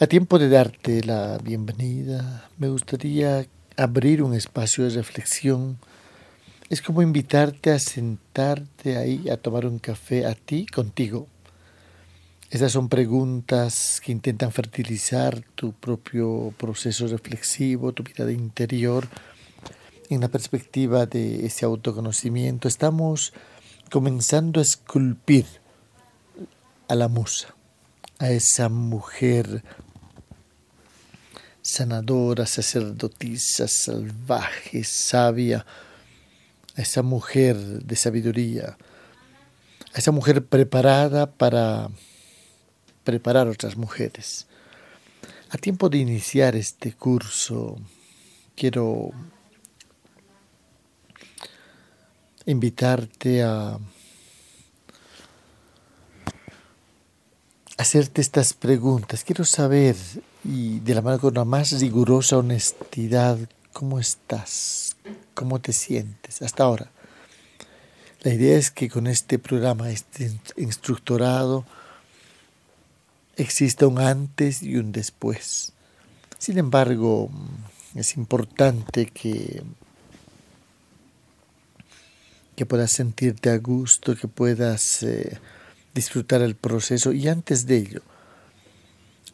A tiempo de darte la bienvenida, me gustaría abrir un espacio de reflexión. Es como invitarte a sentarte ahí a tomar un café a ti contigo. Esas son preguntas que intentan fertilizar tu propio proceso reflexivo, tu vida interior, en la perspectiva de ese autoconocimiento. Estamos comenzando a esculpir a la musa, a esa mujer sanadora, sacerdotisa, salvaje, sabia, a esa mujer de sabiduría, a esa mujer preparada para preparar otras mujeres. A tiempo de iniciar este curso, quiero invitarte a hacerte estas preguntas. Quiero saber, y de la mano con la más rigurosa honestidad, cómo estás, cómo te sientes hasta ahora. La idea es que con este programa, este instructorado, exista un antes y un después. Sin embargo, es importante que que puedas sentirte a gusto, que puedas eh, disfrutar el proceso y antes de ello,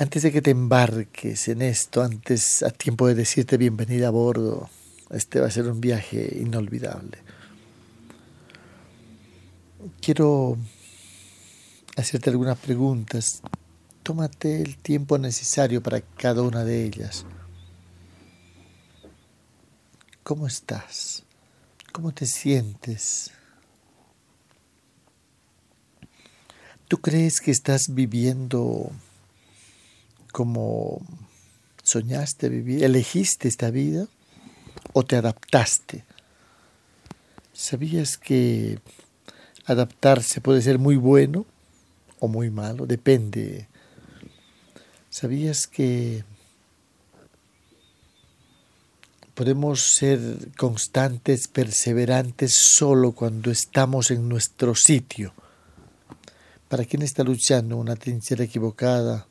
antes de que te embarques en esto, antes a tiempo de decirte bienvenida a bordo, este va a ser un viaje inolvidable. Quiero hacerte algunas preguntas. Tómate el tiempo necesario para cada una de ellas. ¿Cómo estás? ¿Cómo te sientes? ¿Tú crees que estás viviendo como soñaste vivir? ¿Elegiste esta vida o te adaptaste? ¿Sabías que adaptarse puede ser muy bueno o muy malo? Depende. ¿Sabías que Podemos ser constantes, perseverantes solo cuando estamos en nuestro sitio. Para quien está luchando una trinchera equivocada,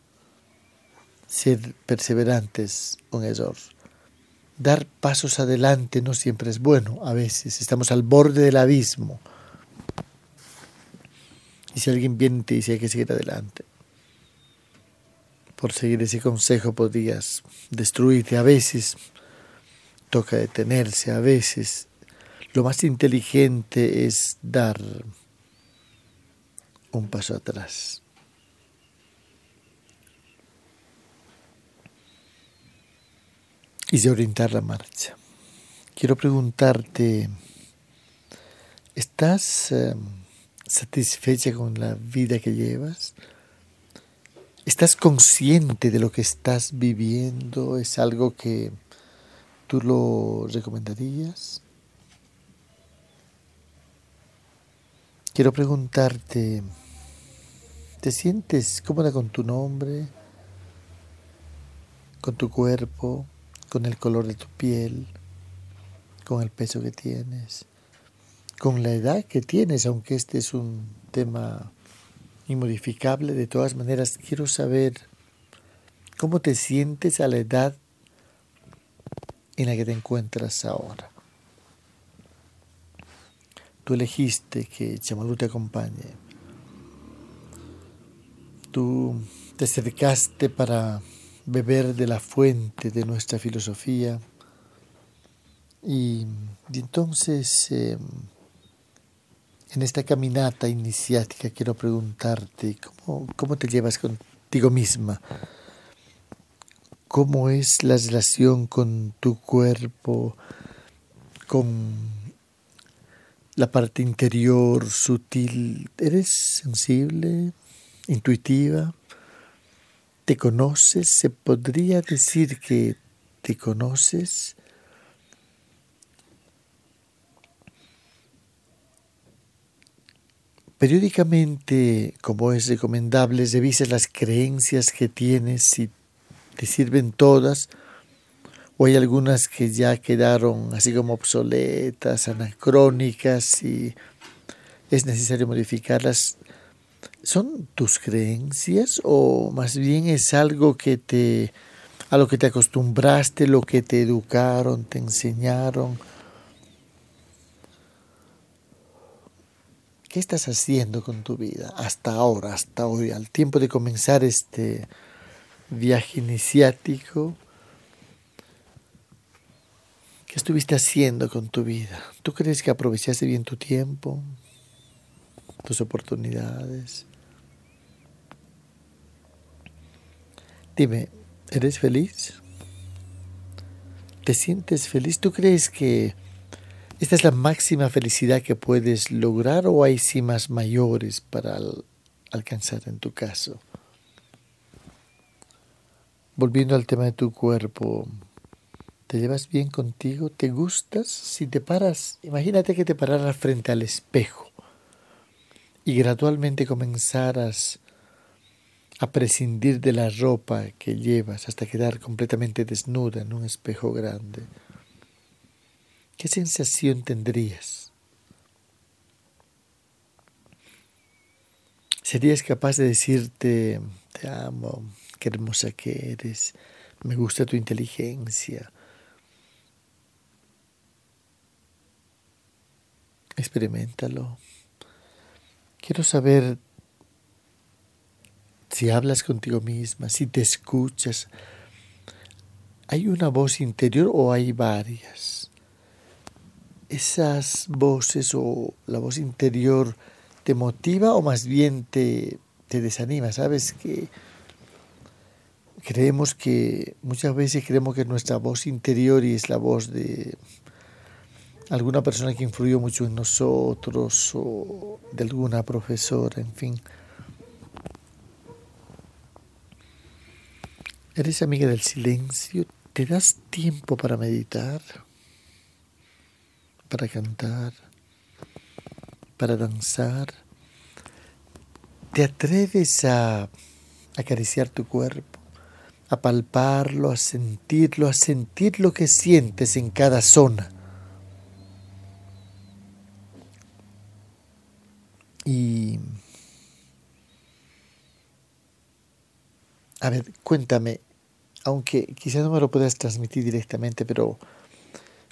ser perseverantes, un error. Dar pasos adelante no siempre es bueno, a veces estamos al borde del abismo. Y si alguien viene y te dice hay que seguir adelante, por seguir ese consejo podrías destruirte a veces toca detenerse a veces. Lo más inteligente es dar un paso atrás. Y de orientar la marcha. Quiero preguntarte, ¿estás eh, satisfecha con la vida que llevas? ¿Estás consciente de lo que estás viviendo? ¿Es algo que ¿Tú lo recomendarías? Quiero preguntarte, ¿te sientes cómoda con tu nombre, con tu cuerpo, con el color de tu piel, con el peso que tienes, con la edad que tienes, aunque este es un tema inmodificable? De todas maneras, quiero saber cómo te sientes a la edad en la que te encuentras ahora. Tú elegiste que Chamalú te acompañe. Tú te acercaste para beber de la fuente de nuestra filosofía. Y, entonces, em, en esta caminata iniciática, quiero preguntarte, ¿cómo, ¿cómo te llevas contigo misma? cómo es la relación con tu cuerpo, con la parte interior sutil. ¿Eres sensible, intuitiva? ¿Te conoces? ¿Se podría decir que te conoces? Periódicamente, como es recomendable, revisas las creencias que tienes y te sirven todas, o hay algunas que ya quedaron así como obsoletas, anacrónicas y es necesario modificarlas. ¿Son tus creencias o más bien es algo que te a lo que te acostumbraste, lo que te educaron, te enseñaron? ¿Qué estás haciendo con tu vida hasta ahora, hasta hoy, al tiempo de comenzar este viaje iniciático? ¿Qué estuviste haciendo con tu vida? ¿Tú crees que aprovechaste bien tu tiempo, tus oportunidades? Dime, ¿eres feliz? ¿Te sientes feliz? ¿Tú crees que esta es la máxima felicidad que puedes lograr o hay cimas mayores para alcanzar en tu caso? Volviendo al tema de tu cuerpo, ¿te llevas bien contigo? ¿Te gustas? Si te paras, imagínate que te pararas frente al espejo y gradualmente comenzaras a prescindir de la ropa que llevas hasta quedar completamente desnuda en un espejo grande. ¿Qué sensación tendrías? ¿Serías capaz de decirte, te amo, qué hermosa que eres, me gusta tu inteligencia? Experimentalo. Quiero saber si hablas contigo misma, si te escuchas, ¿hay una voz interior o hay varias? ¿Esas voces o la voz interior te motiva o más bien te, te desanima? ¿Sabes que creemos que muchas veces creemos que nuestra voz interior y es la voz de alguna persona que influyó mucho en nosotros o de alguna profesora, en fin. ¿Eres amiga del silencio? ¿Te das tiempo para meditar? ¿Para cantar? ¿Para danzar? ¿Te atreves a acariciar tu cuerpo? A palparlo, a sentirlo, a sentir lo que sientes en cada zona. Y... A ver, cuéntame, aunque quizás no me lo puedas transmitir directamente, pero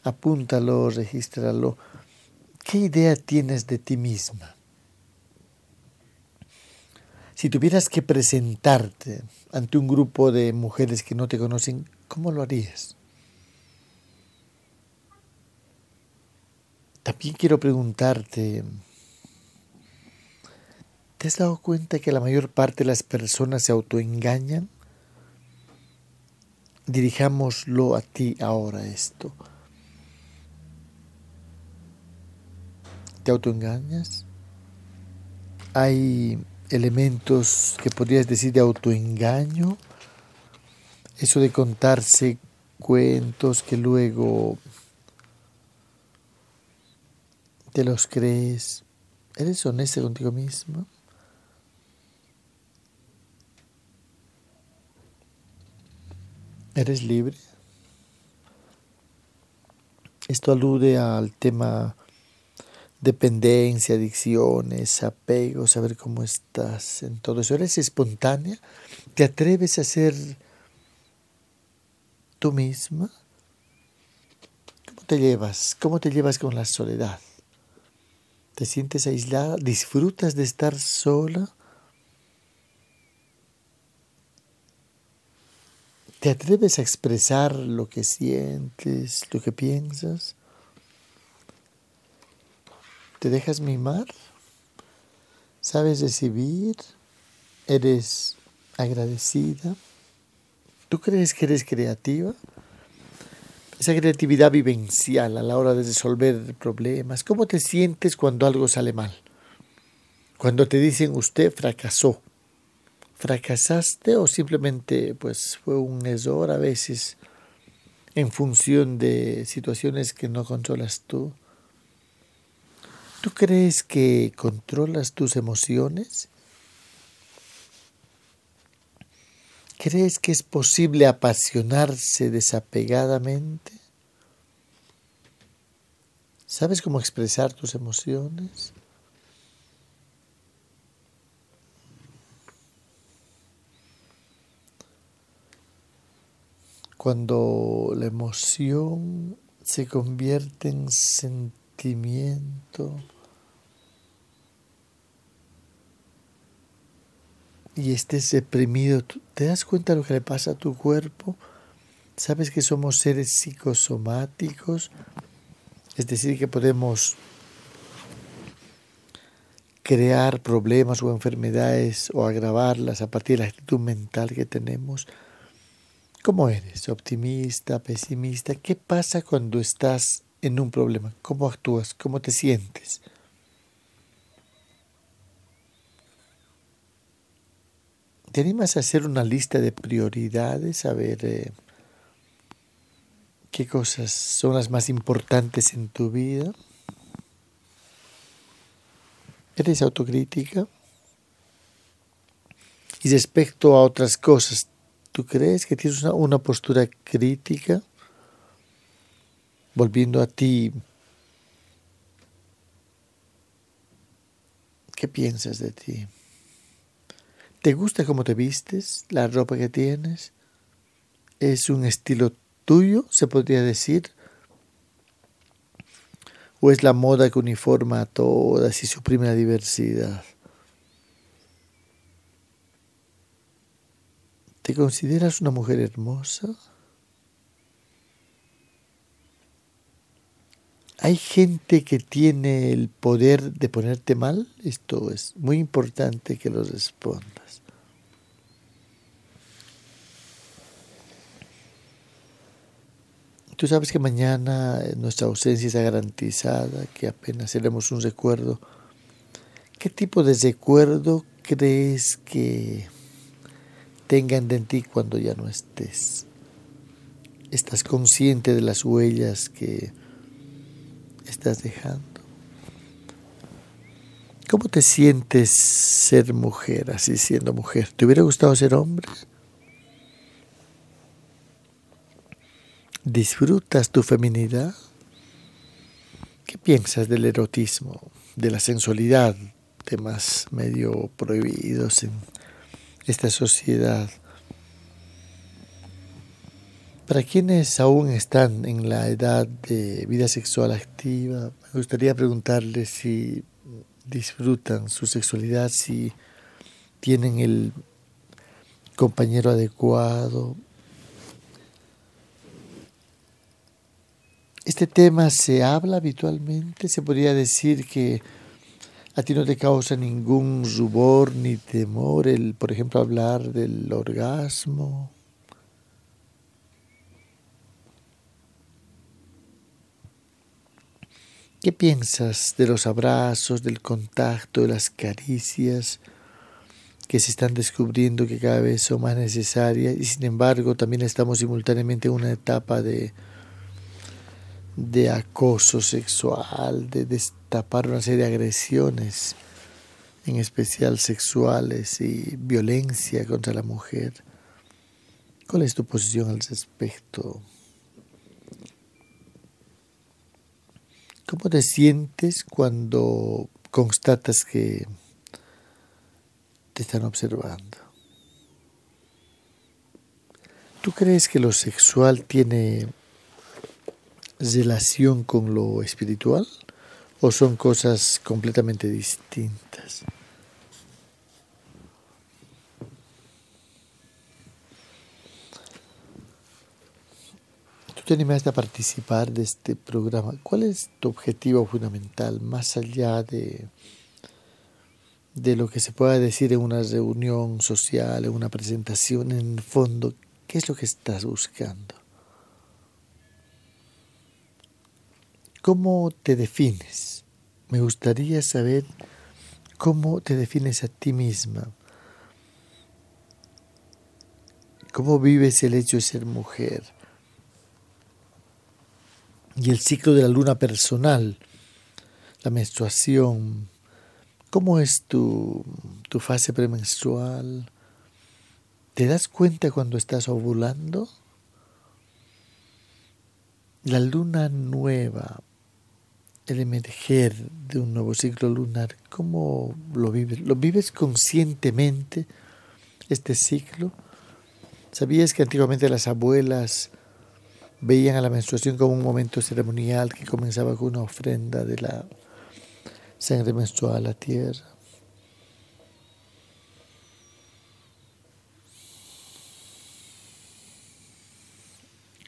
apúntalo, regístralo. ¿Qué idea tienes de ti misma? Si tuvieras que presentarte ante un grupo de mujeres que no te conocen, ¿cómo lo harías? También quiero preguntarte, ¿te has dado cuenta que la mayor parte de las personas se autoengañan? Dirijámoslo a ti ahora esto. ¿Te autoengañas? Hay elementos que podrías decir de autoengaño, eso de contarse cuentos que luego te los crees. ¿Eres honesto contigo mismo? ¿Eres libre? Esto alude al tema dependencia, adicciones, apego, saber cómo estás en todo eso. ¿Eres espontánea? ¿Te atreves a ser tú misma? ¿Cómo te llevas? ¿Cómo te llevas con la soledad? ¿Te sientes aislada? ¿Disfrutas de estar sola? ¿Te atreves a expresar lo que sientes, lo que piensas? ¿Te dejas mimar? ¿Sabes recibir? ¿Eres agradecida? ¿Tú crees que eres creativa? Esa creatividad vivencial a la hora de resolver problemas. ¿Cómo te sientes cuando algo sale mal? Cuando te dicen usted fracasó fracasaste o simplemente pues fue un error a veces en función de situaciones que no controlas tú. ¿Tú crees que controlas tus emociones? ¿Crees que es posible apasionarse desapegadamente? ¿Sabes cómo expresar tus emociones? Cuando la emoción se convierte en sentimiento y estés deprimido, ¿te das cuenta de lo que le pasa a tu cuerpo? ¿Sabes que somos seres psicosomáticos? Es decir, que podemos crear problemas o enfermedades o agravarlas a partir de la actitud mental que tenemos. ¿Cómo eres? ¿Optimista? ¿Pesimista? ¿Qué pasa cuando estás en un problema? ¿Cómo actúas? ¿Cómo te sientes? ¿Te animas a hacer una lista de prioridades? A ver eh, qué cosas son las más importantes en tu vida. ¿Eres autocrítica? Y respecto a otras cosas, ¿tú crees que tienes una, postura crítica? Volviendo a ti, ¿qué piensas de ti? ¿Te gusta cómo te vistes? ¿La ropa que tienes? ¿Es un estilo tuyo, se podría decir? ¿O es la moda que uniforma a todas y suprime la diversidad? ¿Te consideras una mujer hermosa? ¿Hay gente que tiene el poder de ponerte mal? Esto es muy importante que lo respondas. Tú sabes que mañana nuestra ausencia está garantizada, que apenas seremos un recuerdo. ¿Qué tipo de recuerdo crees que tengan de ti cuando ya no estés? ¿Estás consciente de las huellas que estás dejando? ¿Cómo te sientes ser mujer, así siendo mujer? ¿Te hubiera gustado ser hombre? ¿Disfrutas tu feminidad? ¿Qué piensas del erotismo, de la sensualidad, temas medio prohibidos en esta sociedad? Para quienes aún están en la edad de vida sexual activa, me gustaría preguntarles si disfrutan su sexualidad, si tienen el compañero adecuado, Este tema se habla habitualmente, se podría decir que a ti no te causa ningún rubor ni temor el, por ejemplo, hablar del orgasmo. ¿Qué piensas de los abrazos, del contacto, de las caricias que se están descubriendo que cada vez son más necesarias y sin embargo también estamos simultáneamente en una etapa de de acoso sexual, de destapar una serie de agresiones, en especial sexuales y violencia contra la mujer. ¿Cuál es tu posición al respecto? ¿Cómo te sientes cuando constatas que te están observando? ¿Tú crees que lo sexual tiene relación con lo espiritual o son cosas completamente distintas? Tú te animaste a participar de este programa. ¿Cuál es tu objetivo fundamental más allá de, de lo que se pueda decir en una reunión social, en una presentación? En el fondo, ¿qué es lo que estás buscando? ¿Cómo te defines? Me gustaría saber cómo te defines a ti misma. ¿Cómo vives el hecho de ser mujer? Y el ciclo de la luna personal, la menstruación. ¿Cómo es tu, tu fase premenstrual? ¿Te das cuenta cuando estás ovulando? La luna nueva, el emerger de un nuevo ciclo lunar, ¿cómo lo vives? ¿Lo vives conscientemente este ciclo? ¿Sabías que antiguamente las abuelas veían a la menstruación como un momento ceremonial que comenzaba con una ofrenda de la sangre menstrual a la tierra.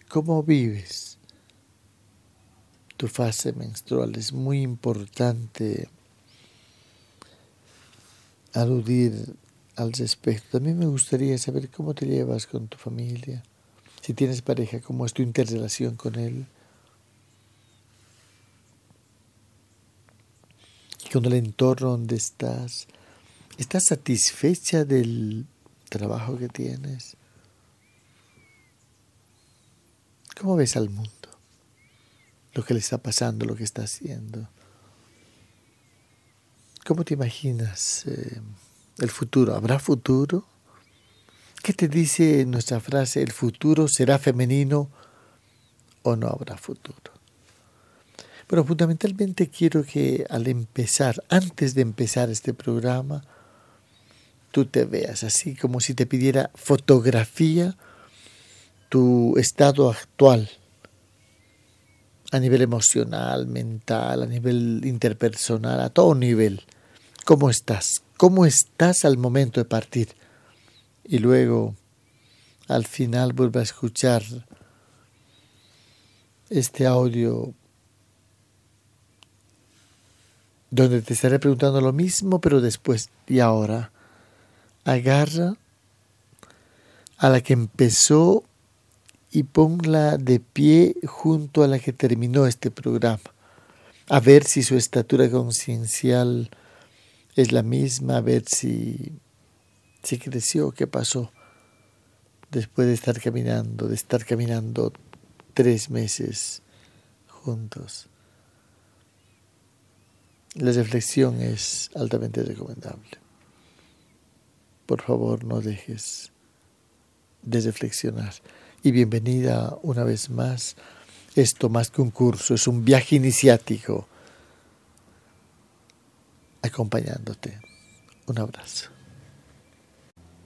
¿Cómo vives tu fase menstrual? Es muy importante aludir al respecto. También me gustaría saber cómo te llevas con tu familia. Si tienes pareja, cómo es tu interrelación con él. Con el entorno donde estás. ¿Estás satisfecha del trabajo que tienes? ¿Cómo ves al mundo? Lo que le está pasando, lo que está haciendo. ¿Cómo te imaginas eh, el futuro? ¿Habrá futuro? ¿Qué te dice nuestra frase? ¿El futuro será femenino o no habrá futuro? Pero fundamentalmente quiero que al empezar, antes de empezar este programa, tú te veas así como si te pidiera fotografía tu estado actual a nivel emocional, mental, a nivel interpersonal, a todo nivel. ¿Cómo estás? ¿Cómo estás al momento de partir? Y luego, al final, vuelve a escuchar este audio donde te estaré preguntando lo mismo, pero después y ahora. Agarra a la que empezó y ponla de pie junto a la que terminó este programa, a ver si su estatura conciencial es la misma, a ver si, si creció, qué pasó después de estar caminando, de estar caminando tres meses juntos. La reflexión es altamente recomendable. Por favor, no dejes de reflexionar. Y bienvenida una vez más. Esto más que un curso, es un viaje iniciático acompañándote. Un abrazo.